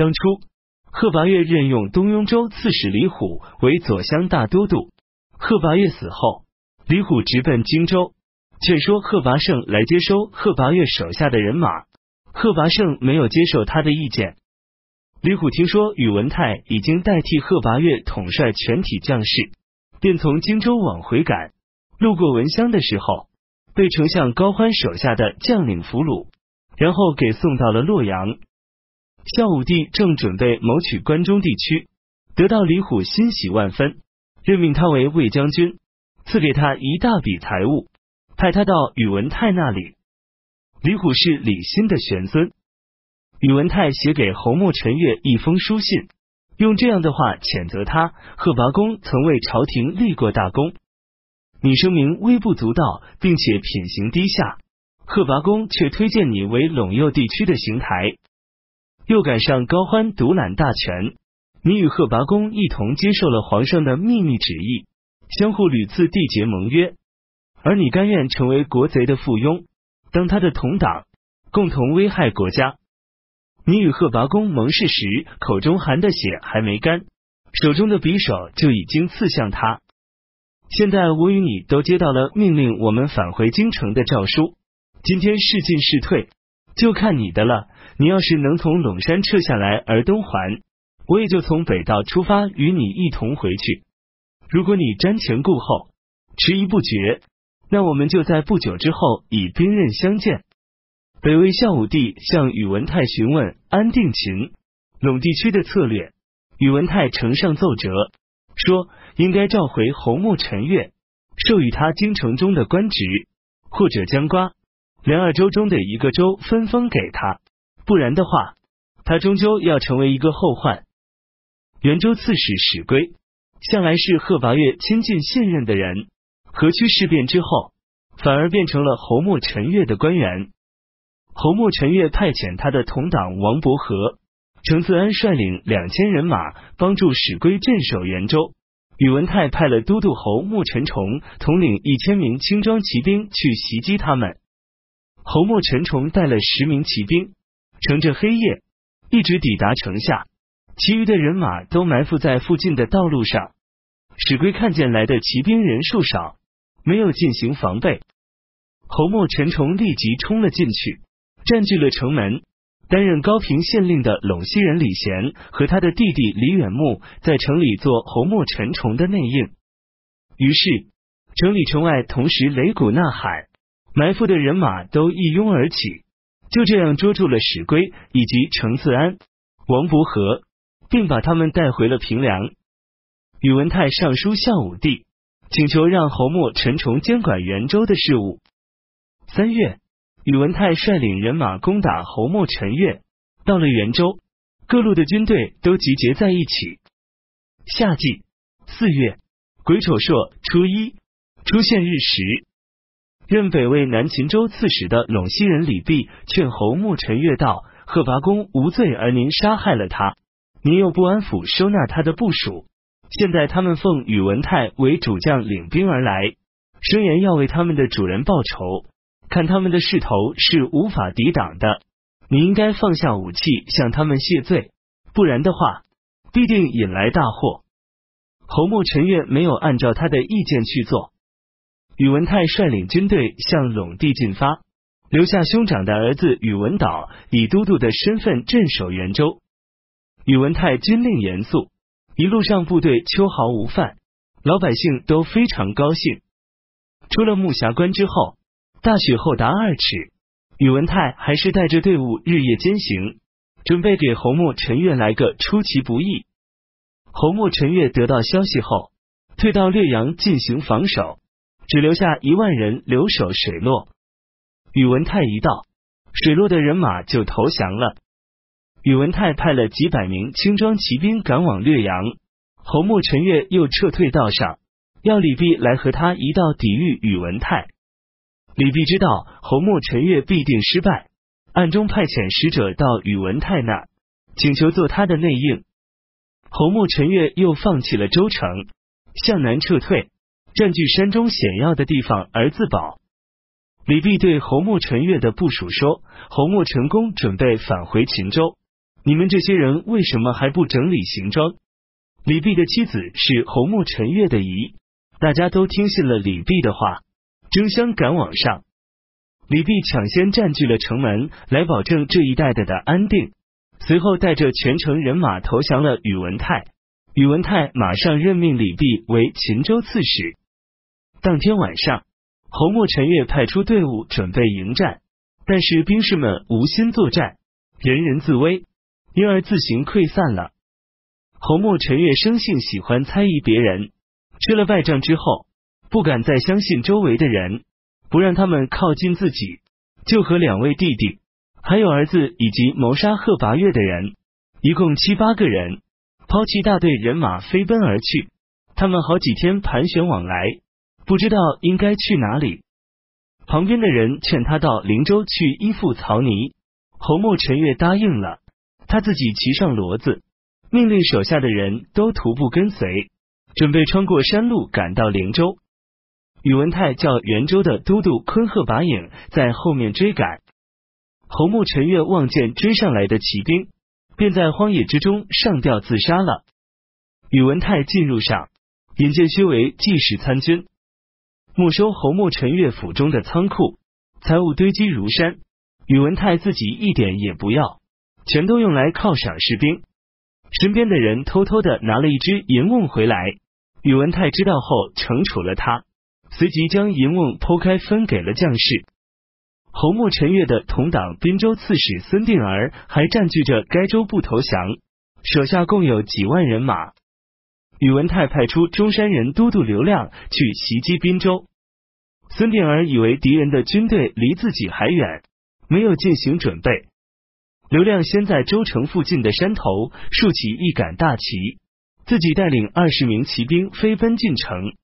当初，贺拔岳任用东雍州刺史李虎为左乡大都督。贺拔岳死后，李虎直奔荆州，劝说贺拔胜来接收贺拔岳手下的人马。贺拔胜没有接受他的意见。李虎听说宇文泰已经代替贺拔岳统帅全体将士，便从荆州往回赶。路过文乡的时候，被丞相高欢手下的将领俘虏，然后给送到了洛阳。孝武帝正准备谋取关中地区，得到李虎欣喜万分，任命他为卫将军，赐给他一大笔财物，派他到宇文泰那里。李虎是李欣的玄孙。宇文泰写给侯莫陈月一封书信，用这样的话谴责他：贺拔公曾为朝廷立过大功，你声名微不足道，并且品行低下，贺拔公却推荐你为陇右地区的行台。又赶上高欢独揽大权，你与贺拔公一同接受了皇上的秘密旨意，相互屡次缔结盟约，而你甘愿成为国贼的附庸，当他的同党，共同危害国家。你与贺拔公盟誓时，口中含的血还没干，手中的匕首就已经刺向他。现在我与你都接到了命令，我们返回京城的诏书，今天是进是退，就看你的了。你要是能从陇山撤下来而东还，我也就从北道出发与你一同回去。如果你瞻前顾后，迟疑不决，那我们就在不久之后以兵刃相见。北魏孝武帝向宇文泰询问安定秦陇地区的策略，宇文泰呈上奏折，说应该召回侯莫陈越，授予他京城中的官职，或者将瓜两二州中的一个州分封给他。不然的话，他终究要成为一个后患。元州刺史史归向来是贺拔岳亲近信任的人，河曲事变之后，反而变成了侯莫陈越的官员。侯莫陈越派遣他的同党王伯和、程自安率领两千人马帮助史归镇守元州。宇文泰派了都督侯莫陈崇统领一千名轻装骑兵去袭击他们。侯莫陈崇带了十名骑兵。乘着黑夜，一直抵达城下，其余的人马都埋伏在附近的道路上。史归看见来的骑兵人数少，没有进行防备。侯莫陈崇立即冲了进去，占据了城门。担任高平县令的陇西人李贤和他的弟弟李远木在城里做侯莫陈崇的内应。于是，城里城外同时擂鼓呐喊，埋伏的人马都一拥而起。就这样捉住了史归以及程自安、王伯和，并把他们带回了平凉。宇文泰上书孝武帝，请求让侯莫陈崇监管元州的事务。三月，宇文泰率领人马攻打侯莫陈越，到了元州，各路的军队都集结在一起。夏季四月癸丑朔初一，出现日食。任北魏南秦州刺史的陇西人李泌劝侯莫陈越道：“贺拔公无罪，而您杀害了他，您又不安抚收纳他的部属。现在他们奉宇文泰为主将，领兵而来，声言要为他们的主人报仇。看他们的势头是无法抵挡的，你应该放下武器向他们谢罪，不然的话，必定引来大祸。”侯莫陈越没有按照他的意见去做。宇文泰率领军队向陇地进发，留下兄长的儿子宇文导以都督的身份镇守元州。宇文泰军令严肃，一路上部队秋毫无犯，老百姓都非常高兴。出了木匣关之后，大雪厚达二尺，宇文泰还是带着队伍日夜兼行，准备给侯莫陈越来个出其不意。侯莫陈越得到消息后，退到略阳进行防守。只留下一万人留守水洛。宇文泰一到，水洛的人马就投降了。宇文泰派了几百名轻装骑兵赶往略阳，侯莫陈越又撤退道上，要李泌来和他一道抵御宇文泰。李泌知道侯莫陈越必定失败，暗中派遣使者到宇文泰那，请求做他的内应。侯莫陈越又放弃了州城，向南撤退。占据山中险要的地方而自保。李泌对侯莫陈越的部署说：“侯莫成功准备返回秦州，你们这些人为什么还不整理行装？李泌的妻子是侯穆陈月的姨，大家都听信了李泌的话，争相赶往上。李泌抢先占据了城门，来保证这一带的的安定。随后带着全城人马投降了宇文泰。宇文泰马上任命李泌为秦州刺史。当天晚上，侯莫陈月派出队伍准备迎战，但是兵士们无心作战，人人自危，因而自行溃散了。侯莫陈月生性喜欢猜疑别人，吃了败仗之后，不敢再相信周围的人，不让他们靠近自己，就和两位弟弟，还有儿子以及谋杀贺拔岳的人，一共七八个人，抛弃大队人马飞奔而去。他们好几天盘旋往来，不知道应该去哪里。旁边的人劝他到灵州去依附曹尼，侯穆陈月答应了，他自己骑上骡子。命令手下的人都徒步跟随，准备穿过山路赶到灵州。宇文泰叫元州的都督昆贺拔影在后面追赶。侯穆陈月望见追上来的骑兵，便在荒野之中上吊自杀了。宇文泰进入上，引荐薛为济世参军，没收侯莫陈月府中的仓库，财物堆积如山。宇文泰自己一点也不要，全都用来犒赏士兵。身边的人偷偷的拿了一只银瓮回来，宇文泰知道后惩处了他，随即将银瓮剖开分给了将士。侯莫陈月的同党滨州刺史孙定儿还占据着该州不投降，手下共有几万人马。宇文泰派出中山人都督刘亮去袭击滨州，孙定儿以为敌人的军队离自己还远，没有进行准备。刘亮先在州城附近的山头竖起一杆大旗，自己带领二十名骑兵飞奔进城。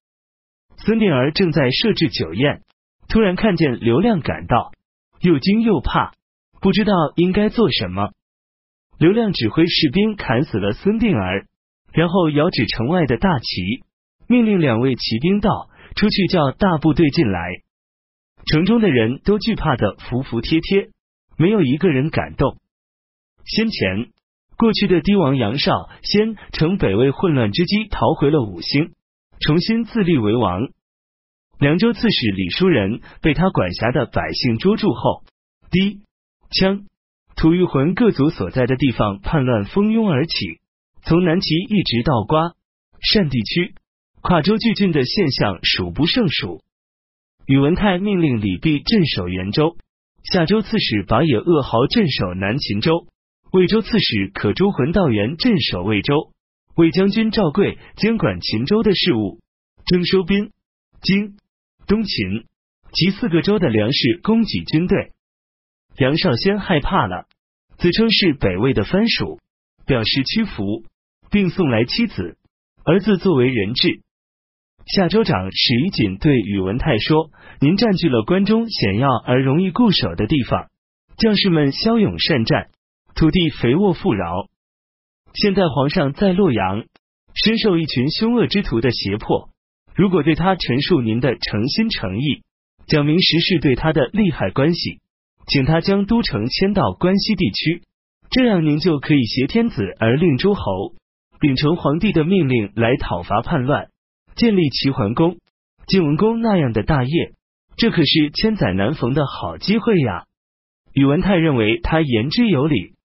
孙定儿正在设置酒宴，突然看见刘亮赶到，又惊又怕，不知道应该做什么。刘亮指挥士兵砍死了孙定儿，然后遥指城外的大旗，命令两位骑兵道出去叫大部队进来。城中的人都惧怕的服服帖帖，没有一个人敢动。先前，过去的帝王杨绍先乘北魏混乱之机逃回了五星，重新自立为王。凉州刺史李叔仁被他管辖的百姓捉住后，氐、羌、吐谷浑各族所在的地方叛乱蜂拥而起，从南齐一直到瓜、单地区，跨州拒郡的现象数不胜数。宇文泰命令李泌镇守元州，夏州刺史把野恶豪镇守南秦州。魏州刺史可朱浑道元镇守魏州，魏将军赵贵监管秦州的事务，征收滨、荆、东秦及四个州的粮食供给军队。杨少先害怕了，自称是北魏的藩属，表示屈服，并送来妻子、儿子作为人质。夏州长史于锦对宇文泰说：“您占据了关中险要而容易固守的地方，将士们骁勇善战。”土地肥沃富饶，现在皇上在洛阳，深受一群凶恶之徒的胁迫。如果对他陈述您的诚心诚意，讲明实事对他的利害关系，请他将都城迁到关西地区，这样您就可以挟天子而令诸侯，秉承皇帝的命令来讨伐叛乱，建立齐桓公、晋文公那样的大业。这可是千载难逢的好机会呀！宇文泰认为他言之有理。